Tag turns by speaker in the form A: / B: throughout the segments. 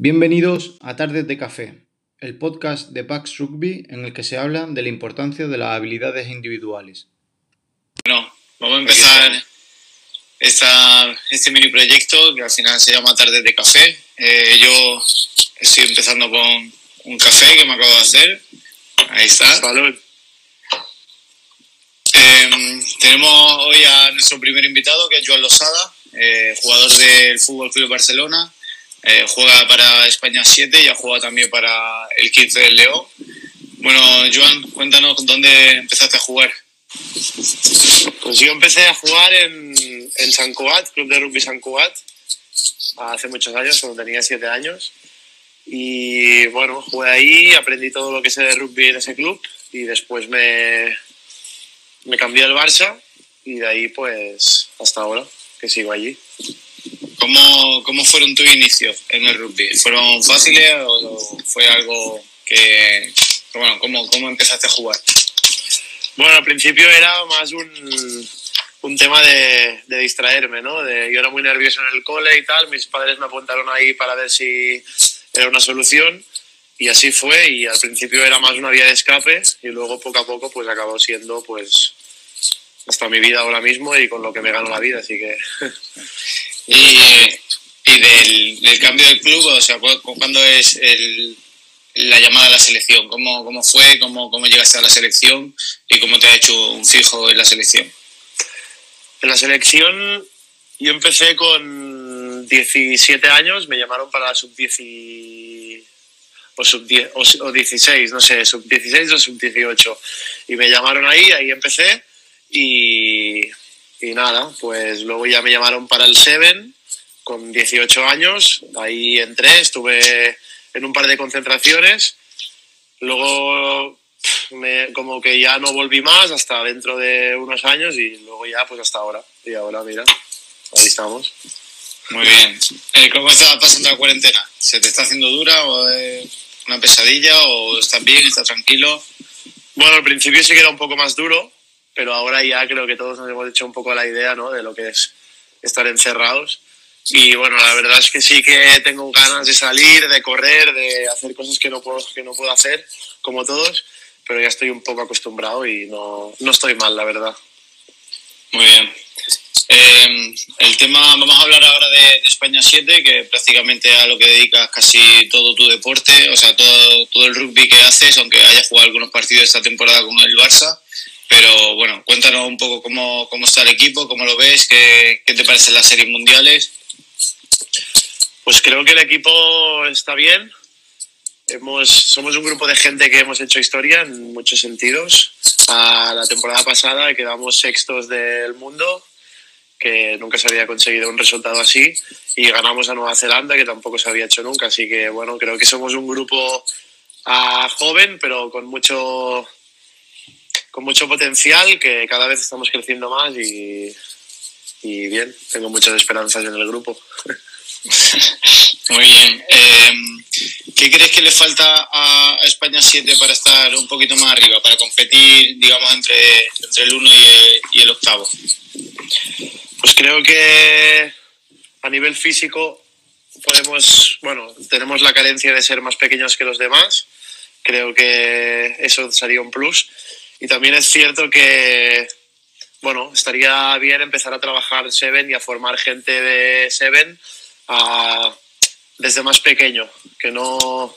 A: Bienvenidos a Tardes de Café, el podcast de Pax Rugby en el que se habla de la importancia de las habilidades individuales.
B: Bueno, vamos a empezar esta, este mini proyecto que al final se llama Tardes de Café. Eh, yo estoy empezando con un café que me acabo de hacer. Ahí está.
C: Salud.
B: Eh, tenemos hoy a nuestro primer invitado, que es Joan Losada, eh, jugador del Fútbol Club Barcelona. Eh, juega para España 7 y ha jugado también para el 15 del León. Bueno, Joan, cuéntanos dónde empezaste a jugar.
C: Pues yo empecé a jugar en, en San Cugat, Club de Rugby San Cugat, hace muchos años, cuando tenía 7 años. Y bueno, jugué ahí, aprendí todo lo que sé de rugby en ese club y después me, me cambié al Barça y de ahí pues hasta ahora que sigo allí.
B: ¿Cómo, ¿Cómo fueron tus inicios en el rugby? ¿Fueron fáciles o fue algo que... Bueno, ¿cómo, ¿cómo empezaste a jugar?
C: Bueno, al principio era más un, un tema de, de distraerme, ¿no? De, yo era muy nervioso en el cole y tal, mis padres me apuntaron ahí para ver si era una solución y así fue y al principio era más una vía de escape y luego poco a poco pues acabó siendo pues hasta mi vida ahora mismo y con lo que me gano la vida, así que...
B: Y, y del, del cambio del club, o sea, ¿cu- cu- ¿cuándo es el, la llamada a la selección? ¿Cómo, cómo fue? ¿Cómo, ¿Cómo llegaste a la selección? ¿Y cómo te ha hecho un fijo en la selección?
C: En la selección yo empecé con 17 años, me llamaron para la sub-10 o sub o, o 16, no sé, sub-16 o sub-18. Y me llamaron ahí, ahí empecé y, y nada, pues luego ya me llamaron para el Seven con 18 años, ahí entré, estuve en un par de concentraciones, luego me, como que ya no volví más hasta dentro de unos años y luego ya pues hasta ahora. Y ahora mira, ahí estamos.
B: Muy bien. Eh, ¿Cómo estás pasando la cuarentena? ¿Se te está haciendo dura o es una pesadilla o estás bien, estás tranquilo?
C: Bueno, al principio sí que era un poco más duro, pero ahora ya creo que todos nos hemos hecho un poco la idea ¿no? de lo que es estar encerrados. Y bueno, la verdad es que sí que tengo ganas de salir, de correr, de hacer cosas que no puedo, que no puedo hacer, como todos, pero ya estoy un poco acostumbrado y no, no estoy mal, la verdad.
B: Muy bien. Eh, el tema, vamos a hablar ahora de, España 7, que prácticamente a lo que dedicas casi todo tu deporte, o sea, todo, todo el rugby que haces, aunque hayas jugado algunos partidos esta temporada con el Barça. Pero bueno, cuéntanos un poco cómo, cómo está el equipo, cómo lo ves, qué, qué te parecen las series mundiales.
C: Pues creo que el equipo está bien. Hemos, somos un grupo de gente que hemos hecho historia en muchos sentidos. A la temporada pasada quedamos sextos del mundo, que nunca se había conseguido un resultado así, y ganamos a Nueva Zelanda, que tampoco se había hecho nunca. Así que bueno, creo que somos un grupo ah, joven, pero con mucho, con mucho potencial, que cada vez estamos creciendo más y, y bien, tengo muchas esperanzas en el grupo.
B: Muy bien. Eh, ¿Qué crees que le falta a España 7 para estar un poquito más arriba, para competir, digamos, entre, entre el 1 y el, y el octavo?
C: Pues creo que a nivel físico podemos, bueno, tenemos la carencia de ser más pequeños que los demás. Creo que eso sería un plus. Y también es cierto que, bueno, estaría bien empezar a trabajar Seven y a formar gente de Seven a- desde más pequeño, que no,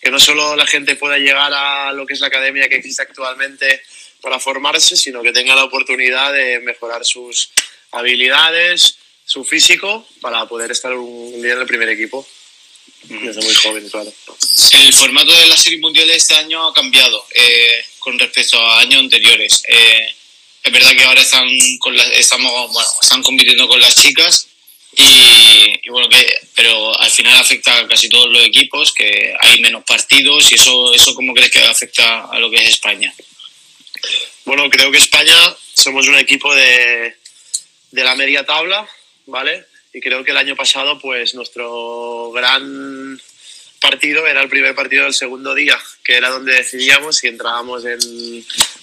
C: que no solo la gente pueda llegar a lo que es la academia que existe actualmente para formarse, sino que tenga la oportunidad de mejorar sus habilidades, su físico, para poder estar un día en el primer equipo. Desde muy joven, claro.
B: El formato de las series mundiales este año ha cambiado eh, con respecto a años anteriores. Eh, es verdad que ahora están, con las- estamos, bueno, están compitiendo con las chicas, y, y bueno, que, pero al final afecta a casi todos los equipos, que hay menos partidos y eso, eso ¿cómo crees que afecta a lo que es España?
C: Bueno, creo que España somos un equipo de, de la media tabla, ¿vale? Y creo que el año pasado, pues nuestro gran partido era el primer partido del segundo día, que era donde decidíamos si entrábamos en.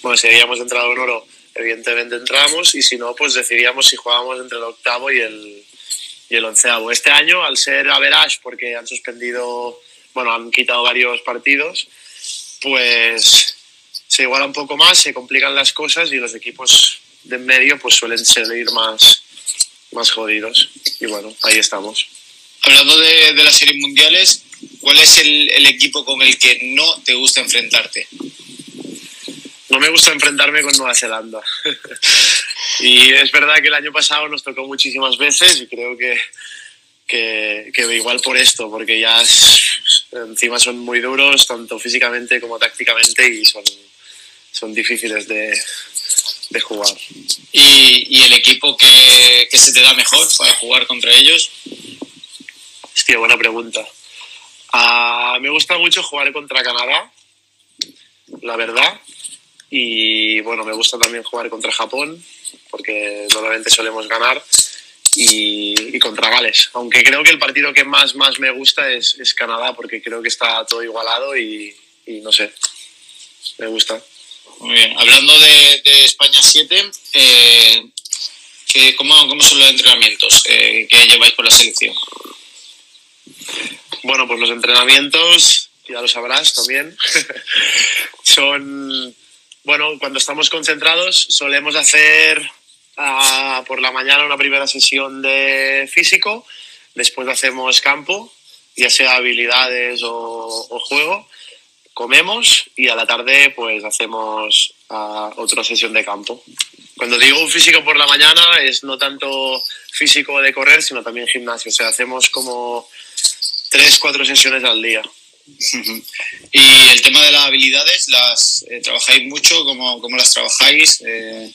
C: Bueno, si habíamos entrado en oro, evidentemente entramos, y si no, pues decidíamos si jugábamos entre el octavo y el, y el onceavo. Este año, al ser average, porque han suspendido, bueno, han quitado varios partidos, pues se iguala un poco más, se complican las cosas y los equipos de en medio pues suelen salir más, más jodidos. Y bueno, ahí estamos.
B: Hablando de, de las series mundiales, ¿cuál es el, el equipo con el que no te gusta enfrentarte?
C: no me gusta enfrentarme con Nueva Zelanda. y es verdad que el año pasado nos tocó muchísimas veces y creo que, que, que igual por esto, porque ya es, encima son muy duros, tanto físicamente como tácticamente, y son, son difíciles de, jugar.
B: ¿Y, ¿Y, el equipo que, que, se te da mejor para jugar contra ellos?
C: Hostia, buena pregunta. Uh, me gusta mucho jugar contra Canadá, la verdad. Y bueno, me gusta también jugar contra Japón, porque normalmente solemos ganar, y, y contra Gales. Aunque creo que el partido que más, más me gusta es, es Canadá, porque creo que está todo igualado y, y, no sé, me gusta.
B: Muy bien. Hablando de, España 7, eh, ¿cómo, ¿cómo, son los entrenamientos eh, que lleváis por la selección?
C: Bueno, pues los entrenamientos, ya lo sabrás también, son bueno, cuando estamos concentrados solemos hacer uh, por la mañana una primera sesión de físico, después hacemos campo, ya sea habilidades o juego, comemos y a la tarde pues hacemos uh, otra sesión de campo. Cuando digo físico por la mañana es no tanto físico de correr, sino también gimnasio, o sea, hacemos como tres, cuatro sesiones al día.
B: Y el tema de las habilidades, ¿las eh, trabajáis mucho? ¿Cómo, cómo las trabajáis? Eh,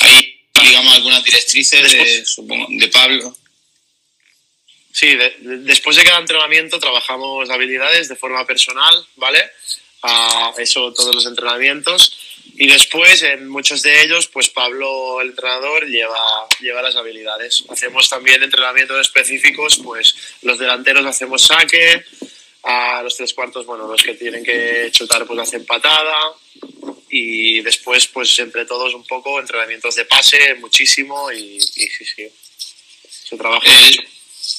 B: ¿Hay, digamos, algunas directrices de, supongo, de Pablo?
C: Sí, de, de, después de cada entrenamiento trabajamos habilidades de forma personal, ¿vale? Uh, eso todos los entrenamientos. Y después, en muchos de ellos, pues Pablo, el entrenador, lleva, lleva las habilidades. Hacemos también entrenamientos específicos, pues los delanteros hacemos saque, a los tres cuartos, bueno, los que tienen que chutar pues hacen patada y después pues entre todos un poco entrenamientos de pase muchísimo y, y sí, sí, se trabaja
B: el, mucho.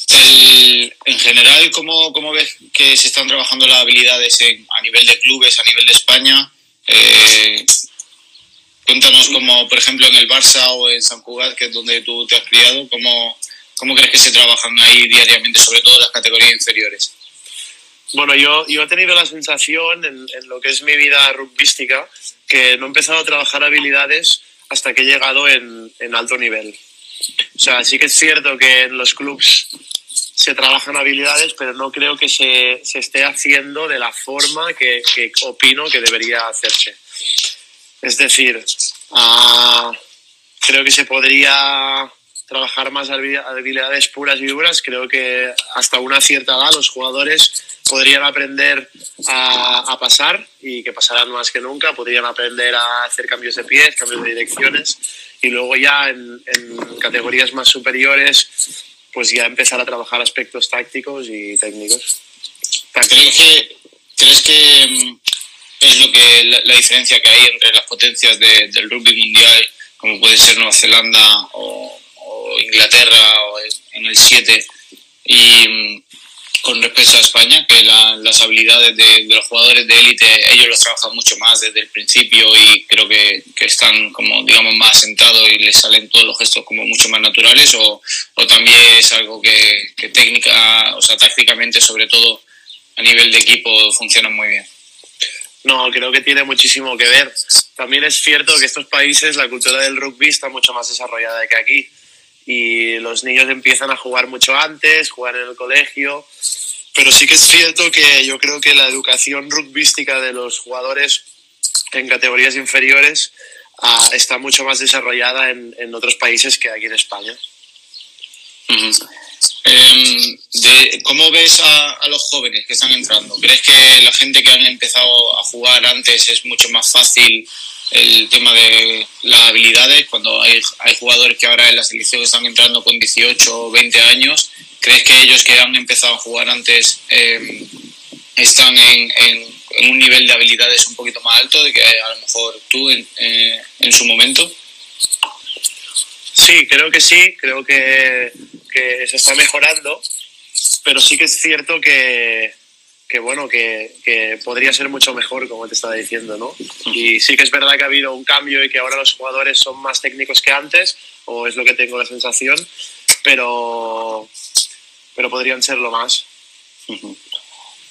B: El, en general, ¿cómo, ¿cómo, ves que se están trabajando las habilidades en, a nivel de clubes, a nivel de España? Eh, cuéntanos como, por ejemplo, en el Barça o en San Cugat, que es donde tú te has criado, ¿cómo, cómo crees que se trabajan ahí diariamente, sobre todo las categorías inferiores?
C: Bueno, yo, yo he tenido la sensación en, en, lo que es mi vida rugbística que no he empezado a trabajar habilidades hasta que he llegado en, en alto nivel. O sea, sí que es cierto que en los clubs se trabajan habilidades, pero no creo que se, se esté haciendo de la forma que, que, opino que debería hacerse. Es decir, uh, creo que se podría trabajar más habilidades puras y duras. Creo que hasta una cierta edad los jugadores podrían aprender a, a, pasar y que pasarán más que nunca, podrían aprender a hacer cambios de pies, cambios de direcciones y luego ya en, en categorías más superiores pues ya empezar a trabajar aspectos tácticos y técnicos.
B: ¿Crees que, ¿crees que mm, es lo que la, la, diferencia que hay entre las potencias de, del rugby mundial, como puede ser Nueva Zelanda o, o Inglaterra o en el 7, y mm, con respecto a España, que la, las habilidades de, los jugadores de élite, ellos los trabajan mucho más desde el principio y creo que, que, están como, digamos, más asentados y les salen todos los gestos como mucho más naturales o, o también es algo que, que, técnica, o sea, tácticamente sobre todo a nivel de equipo funciona muy bien.
C: No, creo que tiene muchísimo que ver. También es cierto que estos países la cultura del rugby está mucho más desarrollada que aquí y los niños empiezan a jugar mucho antes, jugar en el colegio, pero sí que es cierto que yo creo que la educación rugbística de los jugadores en categorías inferiores uh, está mucho más desarrollada en, en, otros países que aquí en España.
B: De, ¿Cómo ves a, los jóvenes que están entrando? ¿Crees que la gente que han empezado a jugar antes es mucho más fácil el tema de las habilidades, cuando hay, hay jugadores que ahora en la selección están entrando con 18 o 20 años, ¿crees que ellos que han empezado a jugar antes eh, están en, en, en, un nivel de habilidades un poquito más alto de que a lo mejor tú en, eh, en su momento?
C: Sí, creo que sí, creo que, que se está mejorando, pero sí que es cierto que, que bueno, que, que, podría ser mucho mejor, como te estaba diciendo, ¿no? Y sí que es verdad que ha habido un cambio y que ahora los jugadores son más técnicos que antes, o es lo que tengo la sensación, pero, pero podrían serlo más.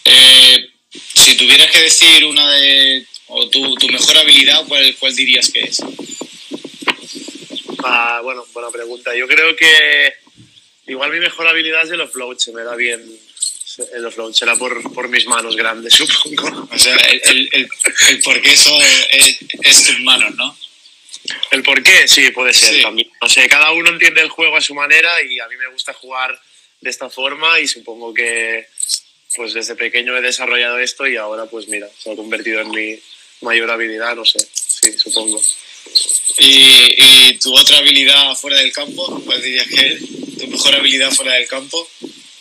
B: eh, si tuvieras que decir una de, o tu, tu mejor habilidad, ¿cuál, ¿cuál dirías que es?
C: Ah, bueno, buena pregunta. Yo creo que igual mi mejor habilidad es el offload, se me da bien el offload, será por, por mis manos grandes, supongo.
B: O sea, el, el, el, el por qué eso es, es, tus manos, ¿no?
C: El por qué, sí, puede ser sí. también. No sé, cada uno entiende el juego a su manera y a mí me gusta jugar de esta forma y supongo que pues desde pequeño he desarrollado esto y ahora pues mira, se ha convertido en mi mayor habilidad, no sé, sí, supongo.
B: ¿Y, y tu otra habilidad fuera del campo? ¿Cuál dirías que es? ¿Tu mejor habilidad fuera del campo?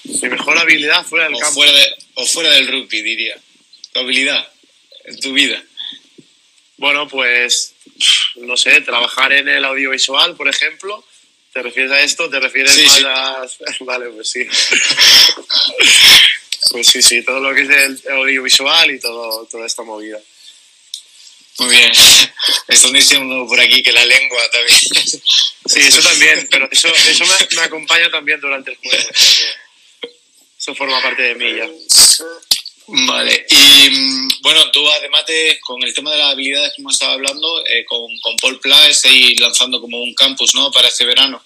C: Mi mejor habilidad fuera del
B: o
C: campo.
B: Fuera de, o fuera del rugby, diría. Tu habilidad en tu vida.
C: Bueno, pues no sé, trabajar en el audiovisual, por ejemplo. ¿Te refieres a esto? ¿Te refieres
B: sí,
C: a...? Vale, pues sí. pues sí, sí, todo lo que es el audiovisual y todo, toda esta movida.
B: Muy bien. Están diciendo por aquí que la lengua también.
C: Sí, eso también, pero eso, eso me, me acompaña también durante el juego. Eso forma parte de mí ya.
B: Vale, y bueno, tú además de, con el tema de las habilidades que hemos estado hablando, eh, con, con Paul Pla estáis lanzando como un campus, ¿no? Para este verano.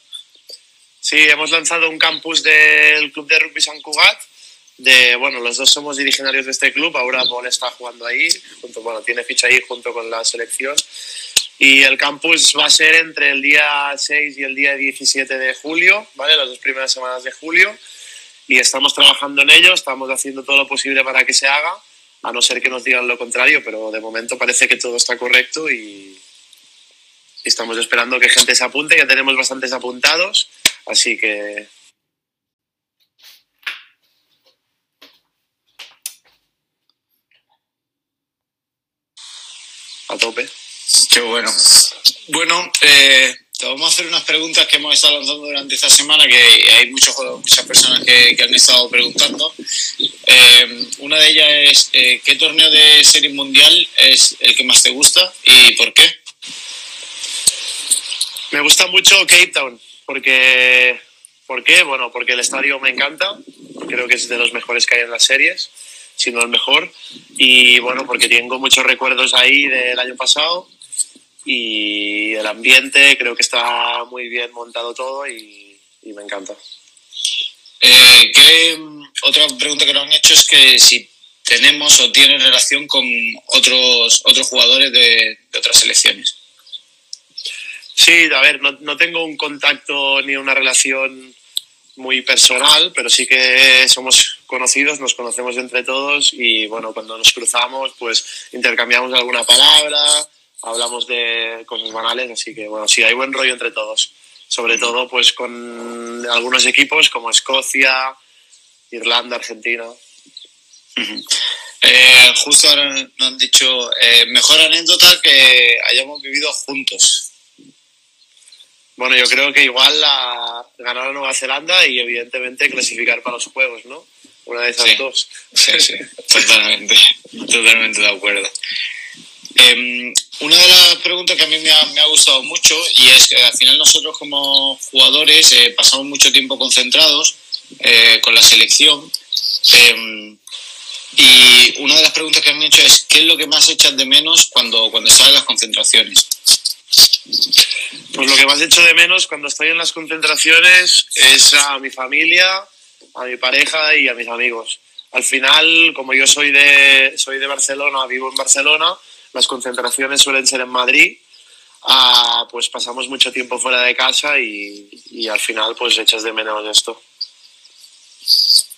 C: Sí, hemos lanzado un campus del Club de Rugby San Cugat. De, bueno, los dos somos originarios de este club, ahora Paul está jugando ahí, junto, bueno, tiene ficha ahí junto con la selección. Y el campus va a ser entre el día 6 y el día 17 de julio, ¿vale? Las dos primeras semanas de julio y estamos trabajando en ello, estamos haciendo todo lo posible para que se haga, a no ser que nos digan lo contrario, pero de momento parece que todo está correcto y, y estamos esperando que gente se apunte, ya tenemos bastantes apuntados, así que... A tope.
B: Qué bueno. Bueno, eh, te vamos a hacer unas preguntas que hemos estado lanzando durante esta semana, que hay muchos, muchas personas que, han estado preguntando. Eh, una de ellas es, eh, ¿qué torneo de serie mundial es el que más te gusta y por qué?
C: Me gusta mucho Cape Town, porque... ¿Por qué? Bueno, porque el estadio me encanta, creo que es de los mejores que hay en las series, si no el mejor, y bueno, porque tengo muchos recuerdos ahí del año pasado, y el ambiente creo que está muy bien montado todo y, y me encanta.
B: Eh, ¿qué, otra pregunta que nos han hecho es que si tenemos o tienen relación con otros, otros jugadores de, de otras selecciones.
C: Sí, a ver, no, no, tengo un contacto ni una relación muy personal, pero sí que somos conocidos, nos conocemos entre todos y bueno, cuando nos cruzamos pues intercambiamos alguna palabra, hablamos de cosas banales, así que bueno, sí, hay buen rollo entre todos. Sobre todo pues con algunos equipos como Escocia, Irlanda, Argentina.
B: Uh -huh. eh, justo ahora nos han dicho, eh, mejor anécdota que hayamos vivido juntos.
C: Bueno, yo creo que igual la, ganar a Nueva Zelanda y evidentemente clasificar para los Juegos, ¿no? Una de esas
B: sí,
C: dos.
B: Sí, sí, totalmente, totalmente de acuerdo. Eh, una de las preguntas que a mí me ha, me ha, gustado mucho y es que al final nosotros como jugadores eh, pasamos mucho tiempo concentrados eh, con la selección em, y una de las preguntas que me han hecho es ¿qué es lo que más echas de menos cuando, cuando estás en las concentraciones?
C: Pues lo que más echo de menos cuando estoy en las concentraciones es a mi familia, a mi pareja y a mis amigos. Al final, como yo soy de, soy de Barcelona, vivo en Barcelona, las concentraciones suelen ser en Madrid, uh, pues pasamos mucho tiempo fuera de casa y, y, al final pues echas de menos esto.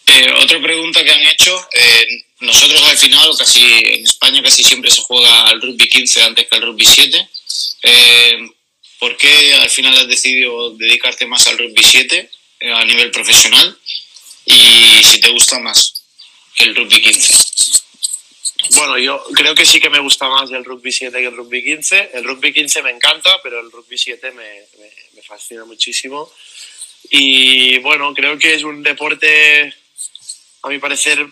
B: Eh, otra pregunta que han hecho, eh, nosotros al final, casi en España casi siempre se juega al rugby 15 antes que al rugby 7. Eh, ¿Por qué al final has decidido dedicarte más al rugby 7 eh, a nivel profesional? Y si te gusta más que el rugby 15.
C: Bueno, yo creo que sí que me gusta más el rugby 7 que el rugby 15. El rugby 15 me encanta, pero el rugby 7 me, fascina muchísimo. Y bueno, creo que es un deporte, a mi parecer,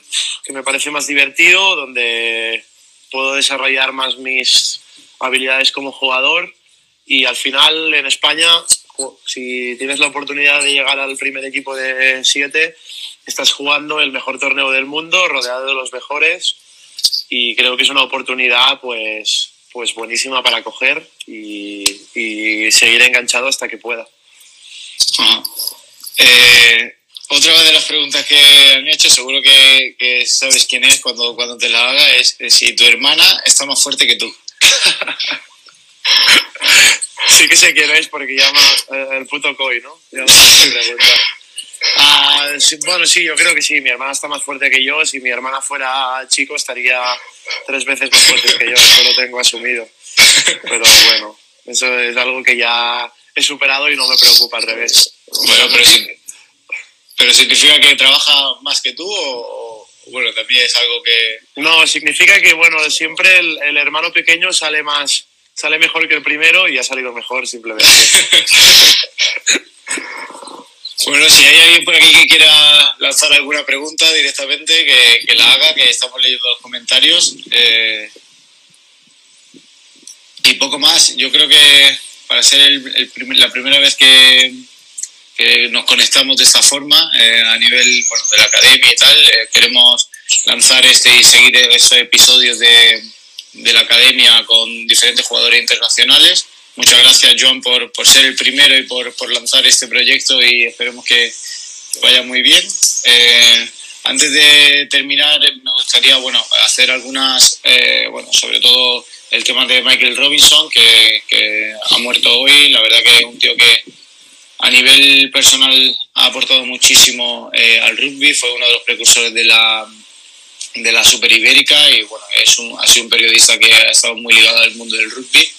C: que me parece más divertido, donde puedo desarrollar más mis habilidades como jugador y al final en España, si tienes la oportunidad de llegar al primer equipo de siete, estás jugando el mejor torneo del mundo, rodeado de los mejores y creo que es una oportunidad pues, pues buenísima para coger y, y seguir enganchado hasta que pueda.
B: Eh, otra de las preguntas que han hecho, seguro que, que sabes quién es cuando, cuando te la haga, es, si tu hermana está más fuerte que tú.
C: sí que sé quién es porque llama eh, el puto Koi, ¿no? Ah, bueno, sí, yo creo que sí. Mi hermana está más fuerte que yo. Si mi hermana fuera chico, estaría tres veces más fuerte que yo. Eso lo tengo asumido. Pero bueno, eso es algo que ya he superado y no me preocupa al revés.
B: Bueno, pero, pero significa que trabaja más que tú o, bueno, también es algo que...
C: No, significa que, bueno, siempre el, el hermano pequeño sale más, sale mejor que el primero y ha salido mejor simplemente.
B: Bueno, si hay alguien por aquí que quiera lanzar alguna pregunta directamente, que, que la haga, que estamos leyendo los comentarios. Eh, y poco más. Yo creo que para ser el, la primera vez que, que, nos conectamos de esta forma, eh, a nivel bueno, de la academia y tal, eh, queremos lanzar este y seguir esos episodios de, de la academia con diferentes jugadores internacionales Muchas gracias, Joan, por, por ser el primero y por, por, lanzar este proyecto y esperemos que vaya muy bien. Eh, antes de terminar, me gustaría bueno, hacer algunas, eh, bueno, sobre todo el tema de Michael Robinson, que, ha muerto hoy. La verdad que es un tío que a nivel personal ha aportado muchísimo eh, al rugby, fue uno de los precursores de la, de la Super Ibérica y bueno, es un, ha sido un periodista que ha estado muy ligado al mundo del rugby.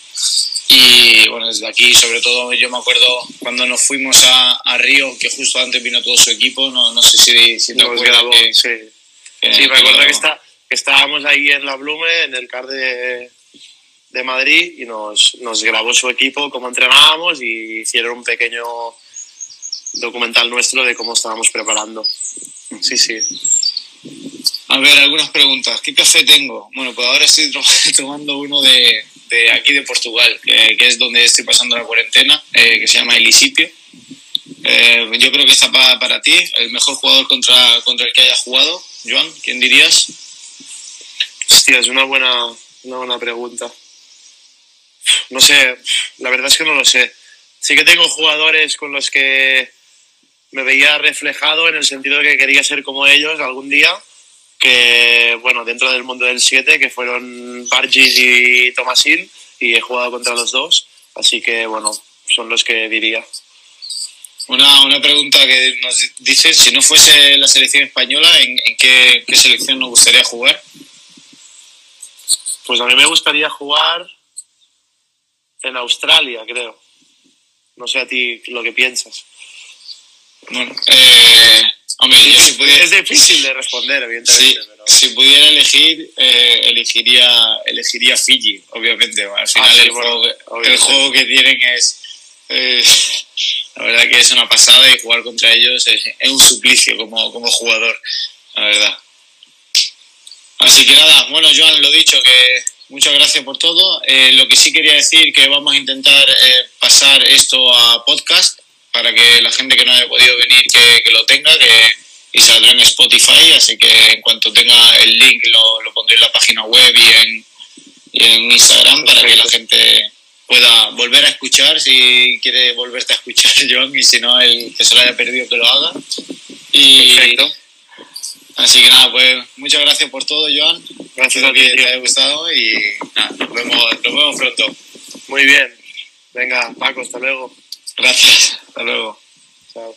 B: Y bueno, desde aquí, sobre todo, yo me acuerdo cuando nos fuimos a, a Río, que justo antes vino todo su equipo, no, no sé si, si te acuerdas.
C: que, sí, que, sí, me acuerdo que, está, que estábamos ahí en la Blume, en el CAR de, de Madrid, y nos, nos grabó su equipo, cómo entrenábamos, y hicieron un pequeño documental nuestro de cómo estábamos preparando. Sí, sí.
B: A ver, algunas preguntas. ¿Qué café tengo? Bueno, pues ahora estoy tomando uno de, de aquí de Portugal, que, es donde estoy pasando la cuarentena, eh, que se llama Elisipio. Eh, yo creo que está para, para ti, el mejor jugador contra, contra el que haya jugado. Joan, ¿quién dirías?
C: Hostia, es una buena, una buena pregunta. No sé, la verdad es que no lo sé. Sí que tengo jugadores con los que me veía reflejado en el sentido de que quería ser como ellos algún día que, bueno, dentro del mundo del 7, que fueron Bargis y Tomasin, y he jugado contra los dos, así que, bueno, son los que diría.
B: Una, una pregunta que nos dice, si no fuese la selección española, ¿en, en qué, qué, selección nos gustaría jugar?
C: Pues a mí me gustaría jugar en Australia, creo. No sé a ti lo que piensas.
B: Bueno, eh, Hombre, yo si pudiera,
C: es difícil de responder, evidentemente.
B: Si, pero... si pudiera elegir, eh, elegiría, elegiría Fiji, obviamente. Al final, ah, sí, el, juego, el, juego, que tienen es. Eh, la verdad que es una pasada y jugar contra ellos es, es, un suplicio como, como jugador, la verdad. Así que nada, bueno, Joan, lo dicho, que muchas gracias por todo. Eh, lo que sí quería decir que vamos a intentar eh, pasar esto a podcast para que la gente que no haya podido venir que, que lo tenga que, y saldrá en Spotify, así que en cuanto tenga el link lo, lo pondré en la página web y en, y en Instagram para que la gente pueda volver a escuchar si quiere volverte a escuchar John y si no el que se lo haya perdido que lo haga. Y
C: Perfecto.
B: así que nada pues muchas gracias por todo Joan
C: gracias
B: espero que te haya gustado y nada, nos, vemos, nos vemos pronto.
C: Muy bien. Venga Paco hasta luego
B: Gracias, hasta luego.
C: Chao.